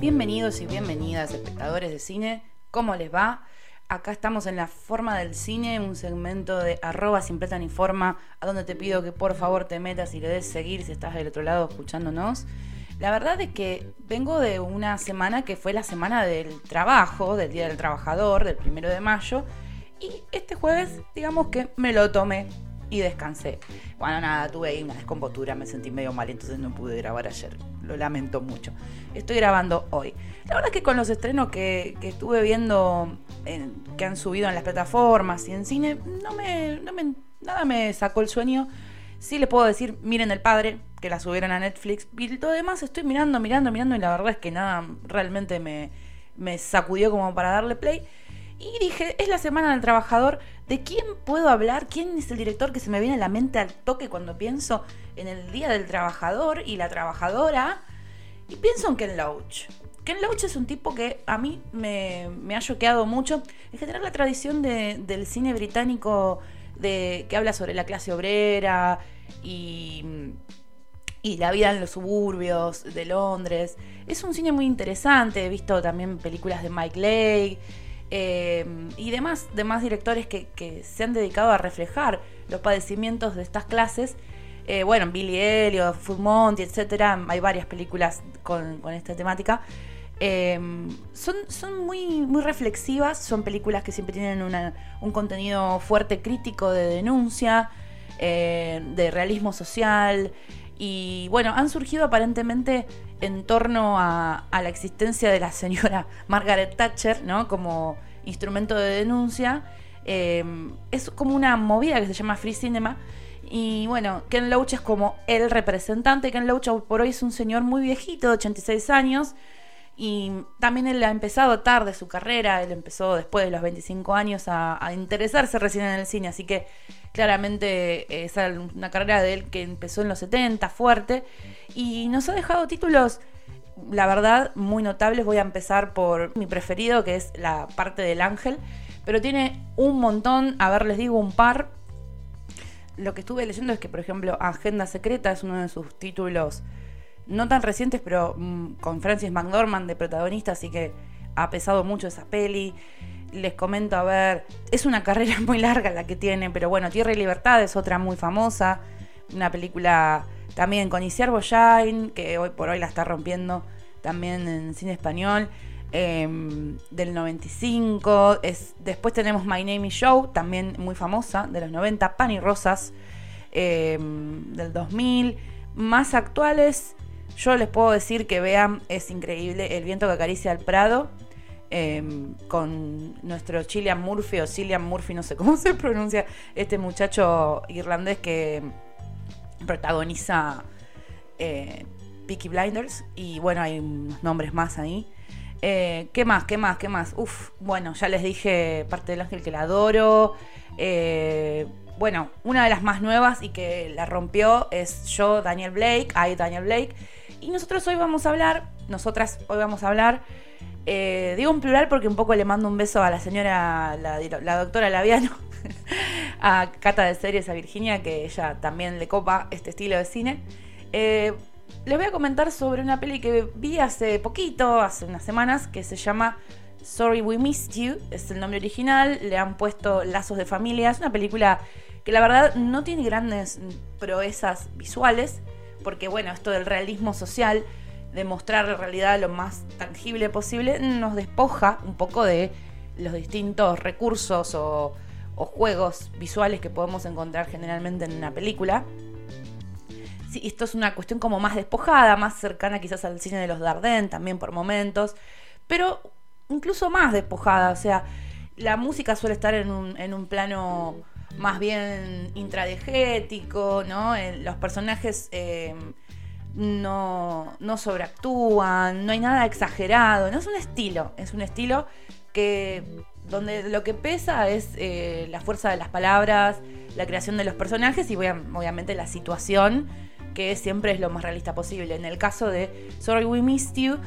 Bienvenidos y bienvenidas, espectadores de cine. ¿Cómo les va? Acá estamos en la forma del cine, un segmento de arroba sin plata a donde te pido que por favor te metas y le des seguir si estás del otro lado escuchándonos. La verdad es que vengo de una semana que fue la semana del trabajo, del Día del Trabajador, del primero de mayo, y este jueves, digamos que me lo tomé y descansé. Bueno, nada, tuve ahí una descompostura, me sentí medio mal, entonces no pude grabar ayer. Lo lamento mucho. Estoy grabando hoy. La verdad es que con los estrenos que, estuve viendo, que han subido en las plataformas y en cine, no me, nada me sacó el sueño. Sí les puedo decir, miren El Padre, que la subieron a Netflix. Y todo demás estoy mirando, mirando, mirando, y la verdad es que nada realmente me, me sacudió como para darle play. Y dije, es la semana del trabajador, ¿de quién puedo hablar? ¿Quién es el director que se me viene a la mente al toque cuando pienso en el Día del Trabajador y la trabajadora? Y pienso en Ken Loach. Ken Loach es un tipo que a mí me, ha choqueado mucho. En general la tradición del cine británico de, que habla sobre la clase obrera y, y la vida en los suburbios de Londres. Es un cine muy interesante. He visto también películas de Mike Leigh eh, y demás, demás directores que, se han dedicado a reflejar los padecimientos de estas clases. Eh, bueno, Billy Elliot, Full Monty, etcétera, hay varias películas con, esta temática. Eh, son, son muy, muy reflexivas, son películas que siempre tienen un contenido fuerte crítico de denuncia, de realismo social. Y bueno, han surgido aparentemente en torno a, la existencia de la señora Margaret Thatcher, ¿no? Como instrumento de denuncia. Eh, es como una movida que se llama Free Cinema. Y bueno, Ken Loach es como el representante. Ken Loach por hoy es un señor muy viejito, de 86 años. Y también él ha empezado tarde su carrera, él empezó después de los 25 años a, interesarse recién en el cine, así que claramente es una carrera de él que empezó en los 70, fuerte, y nos ha dejado títulos, la verdad, muy notables. Voy a empezar por mi preferido, que es la parte del ángel, pero tiene un montón, a ver, les digo un par. Lo que estuve leyendo es que, por ejemplo, Agenda Secreta es uno de sus títulos no tan recientes, pero mm, con Francis McDormand de protagonista, así que ha pesado mucho esa peli. Les comento, a ver, es una carrera muy larga la que tiene, pero bueno, Tierra y Libertad es otra muy famosa, una película también con Isiar Boyain, que hoy por hoy la está rompiendo también en cine español, em, del 95. Es, después tenemos My Name is Show, también muy famosa, de los 90, Pan y Rosas, em, del 2000. Más actuales, yo les puedo decir que vean, es increíble, El viento que acaricia el Prado, em, con nuestro Cillian Murphy o Cillian Murphy, no sé cómo se pronuncia, este muchacho irlandés que protagoniza eh, Peaky Blinders y bueno, hay unos nombres más ahí. Eh, ¿Qué más? ¿Qué más? ¿Qué más? Uf, bueno, ya les dije parte del ángel que la adoro. Eh, bueno, una de las más nuevas y que la rompió es yo, Daniel Blake, hay Daniel Blake. Y nosotros hoy vamos a hablar, nosotras hoy vamos a hablar, eh, digo un plural porque un poco le mando un beso a la señora, la, doctora Laviano, a Cata de Series, a Virginia, que ella también le copa este estilo de cine. Eh, les voy a comentar sobre una peli que vi hace poquito, hace unas semanas, que se llama Sorry We Missed You, es el nombre original, le han puesto Lazos de Familia, es una película que la verdad no tiene grandes proezas visuales, porque bueno, esto del realismo social, de mostrar la realidad lo más tangible posible, nos despoja un poco de los distintos recursos o, juegos visuales que podemos encontrar generalmente en una película. Sí, esto es una cuestión como más despojada, más cercana quizás al cine de los Dardenne también por momentos, pero incluso más despojada, o sea, la música suele estar en un, en un plano más bien intradegético, ¿no? los personajes eh, no, no sobreactúan, no hay nada exagerado, no es un estilo, es un estilo que donde lo que pesa es eh, la fuerza de las palabras, la creación de los personajes y obviamente la situación, que siempre es lo más realista posible. En el caso de Sorry We Missed You,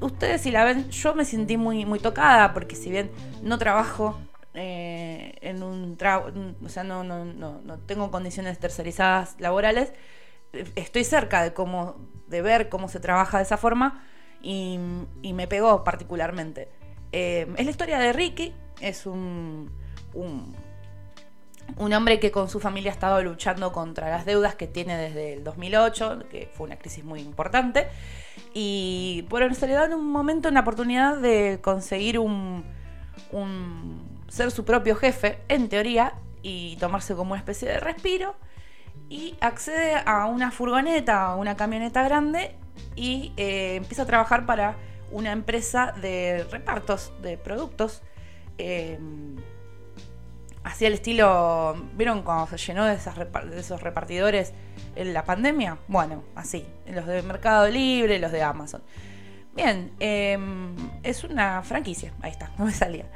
ustedes si la ven, yo me sentí muy, tocada, porque si bien no trabajo eh, en un trabajo, o sea, no, no, no, no tengo condiciones tercerizadas laborales, estoy cerca de cómo, de ver cómo se trabaja de esa forma y, me pegó particularmente. Eh, es la historia de Ricky, es un, un, hombre que con su familia ha estado luchando contra las deudas que tiene desde el 2008, que fue una crisis muy importante, y bueno, se le da en un momento una oportunidad de conseguir un, ser su propio jefe, en teoría, y tomarse como una especie de respiro y accede a una furgoneta, a una camioneta grande y eh, empieza a trabajar para una empresa de repartos de productos. Eh, así el estilo, ¿vieron cuando se llenó de, esos repartidores en la pandemia? Bueno, así, los de Mercado Libre, los de Amazon. Bien, em, es una franquicia, ahí está, no me salía.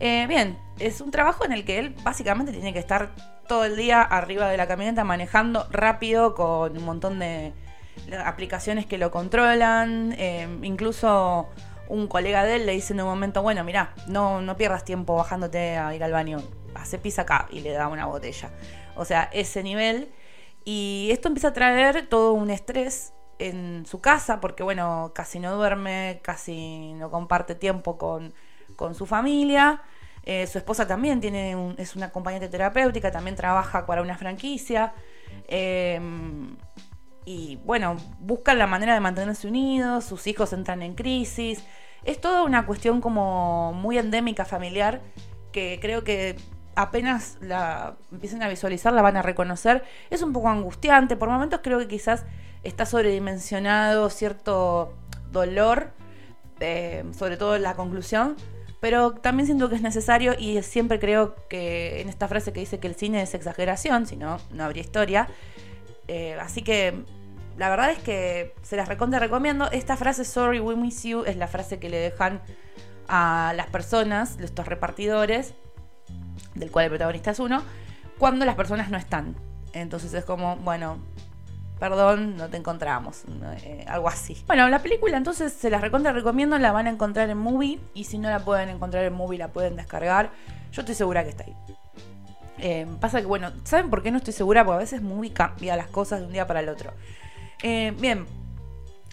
Eh, bien, es un trabajo en el que él básicamente tiene que estar todo el día arriba de la camioneta manejando rápido con un montón de aplicaciones que lo controlan. Eh, incluso un colega de él le dice en un momento, bueno, mira, no, no pierdas tiempo bajándote a ir al baño, hace pis acá y le da una botella. O sea, ese nivel. Y esto empieza a traer todo un estrés en su casa, porque bueno, casi no duerme, casi no comparte tiempo con, con su familia. Eh, su esposa también tiene es una acompañante terapéutica, también trabaja para una franquicia. Em, y bueno, buscan la manera de mantenerse unidos, sus hijos entran en crisis. Es toda una cuestión como muy endémica familiar que creo que apenas la empiecen a visualizar la van a reconocer. Es un poco angustiante, por momentos creo que quizás está sobredimensionado cierto dolor, eh, sobre todo la conclusión, pero también siento que es necesario y siempre creo que en esta frase que dice que el cine es exageración, si no, no habría historia. Eh, así que la verdad es que se las recontra recomiendo. Esta frase, sorry, we miss you, es la frase que le dejan a las personas, estos repartidores, del cual el protagonista es uno, cuando las personas no están. Entonces es como, bueno, perdón, no te encontramos, eh, algo así. Bueno, la película entonces se las recontra recomiendo, la van a encontrar en Movie y si no la pueden encontrar en Movie la pueden descargar. Yo estoy segura que está ahí. Eh, pasa que, bueno, ¿saben por qué no estoy segura? Porque a veces Movie cambia las cosas de un día para el otro. Eh, bien,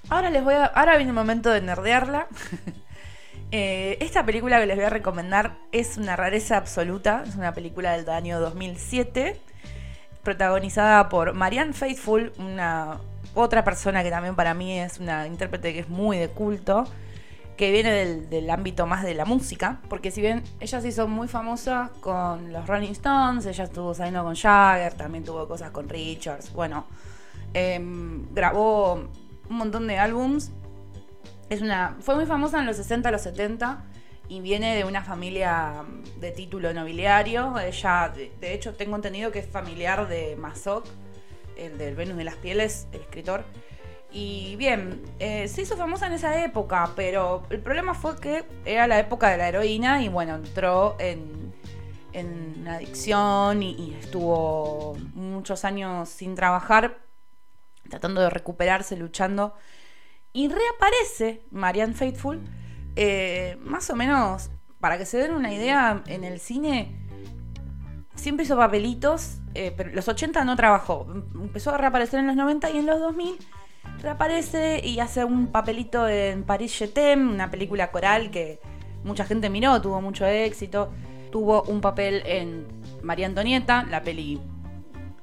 ahora les voy a. Ahora viene el momento de nerdearla. esta película que les voy a recomendar es una rareza absoluta. Es una película del año 2007 protagonizada por Marianne Faithful, una otra persona que también para mí es una intérprete que es muy de culto, que viene del, ámbito más de la música, porque si bien ella se hizo muy famosa con los Rolling Stones, ella estuvo saliendo con Jagger, también tuvo cosas con Richards, bueno, em, grabó un montón de álbums, es una, fue muy famosa en los 60, los 70 y viene de una familia de título nobiliario. Ella, de, hecho, tengo entendido que es familiar de Mazoc, el del Venus de las Pieles, el escritor. Y bien, eh, se hizo famosa en esa época, pero el problema fue que era la época de la heroína y bueno, entró en, en adicción y estuvo muchos años sin trabajar, tratando de recuperarse, luchando. Y reaparece Marianne Faithful eh, más o menos, para que se den una idea, en el cine siempre hizo papelitos, eh, pero los 80 no trabajó. Empezó a reaparecer en los 90 y en los 2000 reaparece y hace un papelito en Paris Jetem, una película coral que mucha gente miró, tuvo mucho éxito. Tuvo un papel en María Antonieta, la peli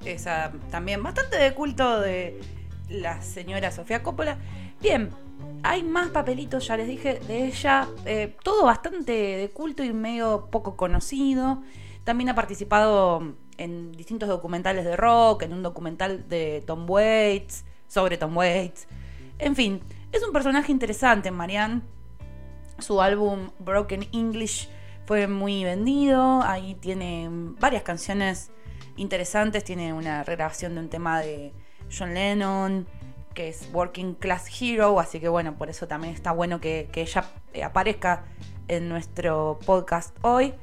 esa también bastante de culto de la señora Sofía Coppola. Bien, hay más papelitos, ya les dije, de ella. Eh, todo bastante de culto y medio poco conocido. También ha participado en distintos documentales de rock, en un documental de Tom Waits, sobre Tom Waits. En fin, es un personaje interesante, Marianne. Su álbum Broken English fue muy vendido. Ahí tiene varias canciones interesantes. Tiene una regrabación de un tema de John Lennon que es Working Class Hero, así que bueno, por eso también está bueno que, ella eh, aparezca en nuestro podcast hoy.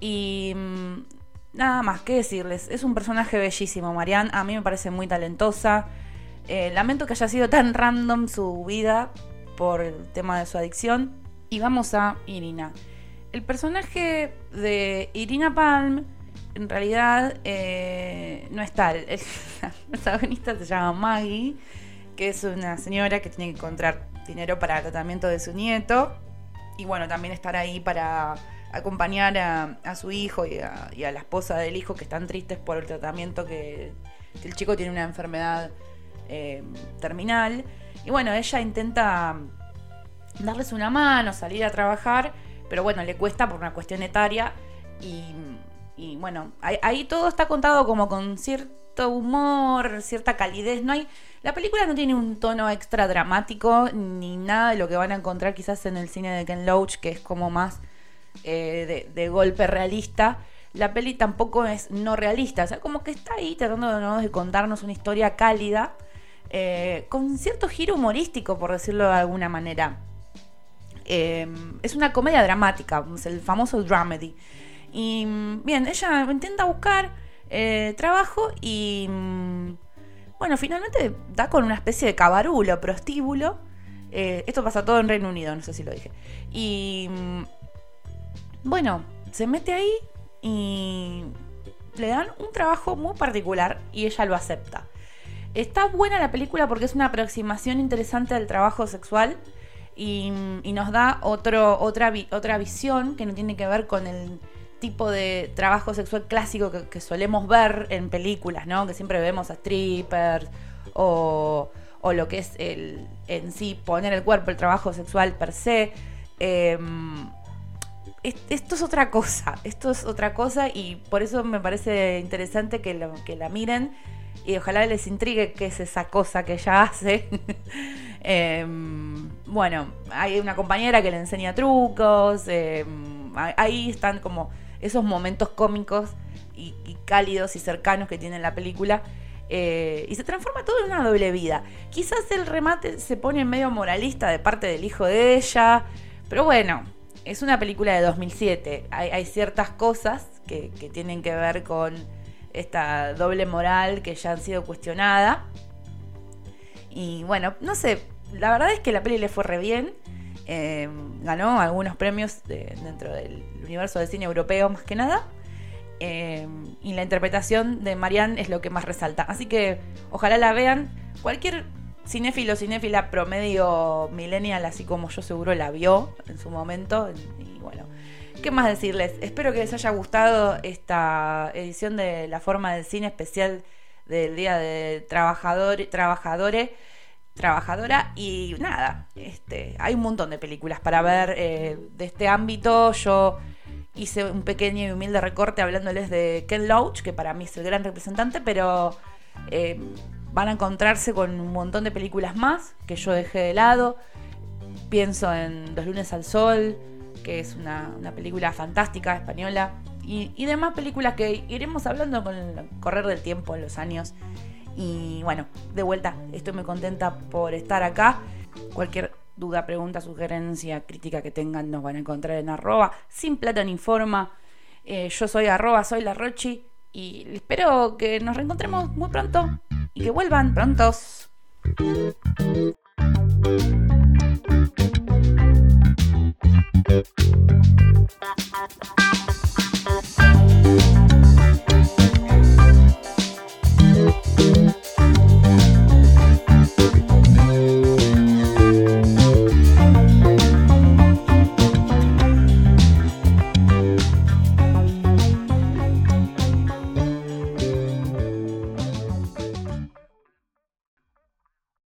Y mm, nada más que decirles, es un personaje bellísimo, Marianne. A mí me parece muy talentosa. Eh, lamento que haya sido tan random su vida por el tema de su adicción. Y vamos a Irina. El personaje de Irina Palm en realidad eh, no está. El, la protagonista se llama Maggie, que es una señora que tiene que encontrar dinero para el tratamiento de su nieto. Y bueno, también estar ahí para acompañar a, su hijo y a, la esposa del hijo que están tristes por el tratamiento que, el chico tiene una enfermedad eh, terminal. Y bueno, ella intenta darles una mano, salir a trabajar, pero bueno, le cuesta por una cuestión etaria y, bueno, ahí, todo está contado como con cierto humor, cierta calidez, no hay... La película no tiene un tono extra dramático ni nada de lo que van a encontrar quizás en el cine de Ken Loach, que es como más eh, de, golpe realista. La peli tampoco es no realista, o sea, como que está ahí tratando de contarnos una historia cálida, eh, con cierto giro humorístico, por decirlo de alguna manera. Em, es una comedia dramática, el famoso dramedy. Y bien, ella intenta buscar eh, trabajo y mm, bueno, finalmente da con una especie de cabarulo, prostíbulo. Eh, esto pasa todo en Reino Unido, no sé si lo dije. Y mm, bueno, se mete ahí y le dan un trabajo muy particular y ella lo acepta. Está buena la película porque es una aproximación interesante al trabajo sexual y, nos da otro, otra, otra visión que no tiene que ver con el tipo de trabajo sexual clásico que, solemos ver en películas, ¿no? Que siempre vemos a strippers o, lo que es el, en sí poner el cuerpo, el trabajo sexual per se. Em, esto es otra cosa, esto es otra cosa y por eso me parece interesante que, que la miren y ojalá les intrigue qué es esa cosa que ella hace. Em, bueno, hay una compañera que le enseña trucos, em, ahí están como esos momentos cómicos y, cálidos y cercanos que tiene la película. Eh, y se transforma todo en una doble vida. Quizás el remate se pone medio moralista de parte del hijo de ella, pero bueno, es una película de 2007. Hay, ciertas cosas que, que, tienen que ver con esta doble moral que ya han sido cuestionadas. Y bueno, no sé, la verdad es que la peli le fue re bien. Eh, ganó algunos premios dentro del universo del cine europeo más que nada. Eh, y la interpretación de Marianne es lo que más resalta. Así que ojalá la vean. Cualquier cinéfilo cinéfila promedio millennial, así como yo seguro la vio en su momento. Y bueno, ¿qué más decirles? Espero que les haya gustado esta edición de La Forma del Cine especial del Día de Trabajador, Trabajadores trabajadora y nada, este, hay un montón de películas para ver eh, de este ámbito. Yo hice un pequeño y humilde recorte hablándoles de Ken Loach, que para mí es el gran representante, pero eh, van a encontrarse con un montón de películas más que yo dejé de lado. Pienso en Los lunes al sol, que es una, película fantástica española, y, y demás películas que iremos hablando con el correr del tiempo en los años. Y bueno, de vuelta, estoy muy contenta por estar acá. Cualquier duda, pregunta, sugerencia, crítica que tengan nos van a encontrar en arroba sin plata ni forma. Eh, yo soy arroba, soy la Rochi y espero que nos reencontremos muy pronto y que vuelvan prontos.